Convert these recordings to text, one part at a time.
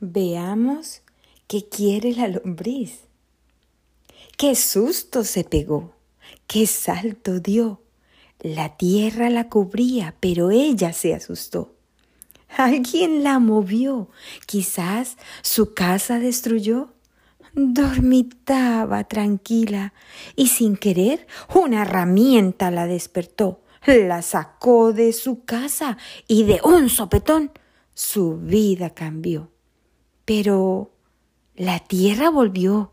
Veamos qué quiere la lombriz. Qué susto se pegó, qué salto dio. La tierra la cubría, pero ella se asustó. Alguien la movió, quizás su casa destruyó. Dormitaba tranquila y sin querer una herramienta la despertó, la sacó de su casa y de un sopetón su vida cambió. Pero la tierra volvió,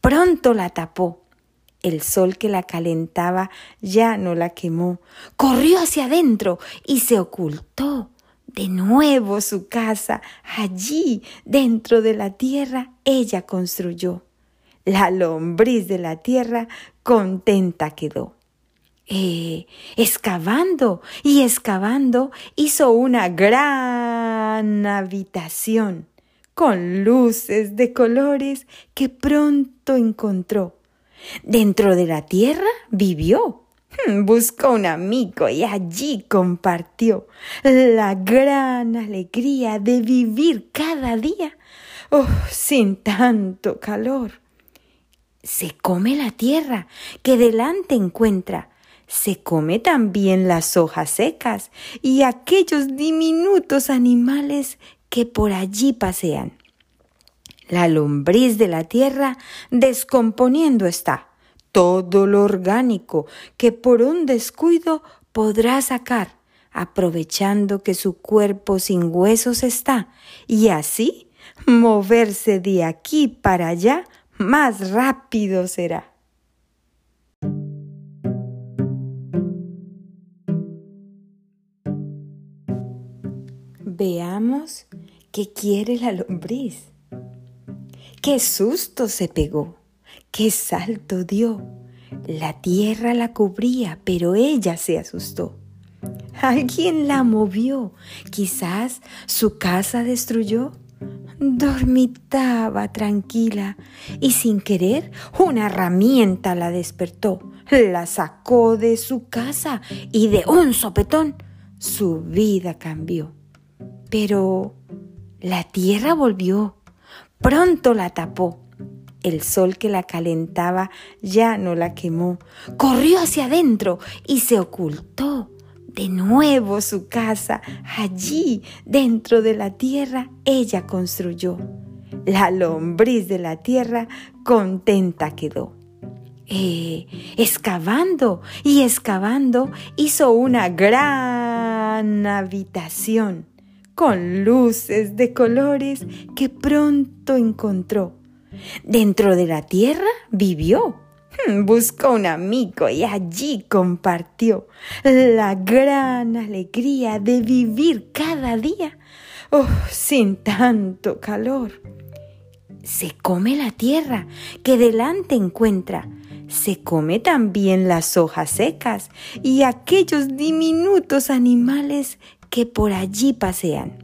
pronto la tapó. El sol que la calentaba ya no la quemó. Corrió hacia adentro y se ocultó. De nuevo su casa, allí, dentro de la tierra, ella construyó. La lombriz de la tierra contenta quedó. Eh, excavando y excavando hizo una gran habitación con luces de colores que pronto encontró. Dentro de la tierra vivió. Hmm, buscó un amigo y allí compartió la gran alegría de vivir cada día oh, sin tanto calor. Se come la tierra que delante encuentra, se come también las hojas secas y aquellos diminutos animales que por allí pasean. La lombriz de la tierra descomponiendo está todo lo orgánico que por un descuido podrá sacar, aprovechando que su cuerpo sin huesos está, y así moverse de aquí para allá más rápido será. Veamos qué quiere la lombriz. Qué susto se pegó, qué salto dio. La tierra la cubría, pero ella se asustó. Alguien la movió, quizás su casa destruyó. Dormitaba tranquila y sin querer una herramienta la despertó, la sacó de su casa y de un sopetón su vida cambió. Pero la tierra volvió, pronto la tapó. El sol que la calentaba ya no la quemó. Corrió hacia adentro y se ocultó. De nuevo su casa, allí, dentro de la tierra, ella construyó. La lombriz de la tierra contenta quedó. Eh, excavando y excavando hizo una gran habitación con luces de colores que pronto encontró. Dentro de la tierra vivió. Hmm, buscó un amigo y allí compartió la gran alegría de vivir cada día oh, sin tanto calor. Se come la tierra que delante encuentra, se come también las hojas secas y aquellos diminutos animales que por allí pasean.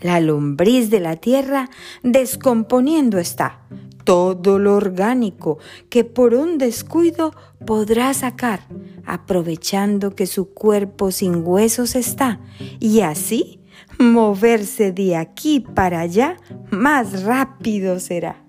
La lombriz de la tierra descomponiendo está todo lo orgánico que por un descuido podrá sacar, aprovechando que su cuerpo sin huesos está, y así moverse de aquí para allá más rápido será.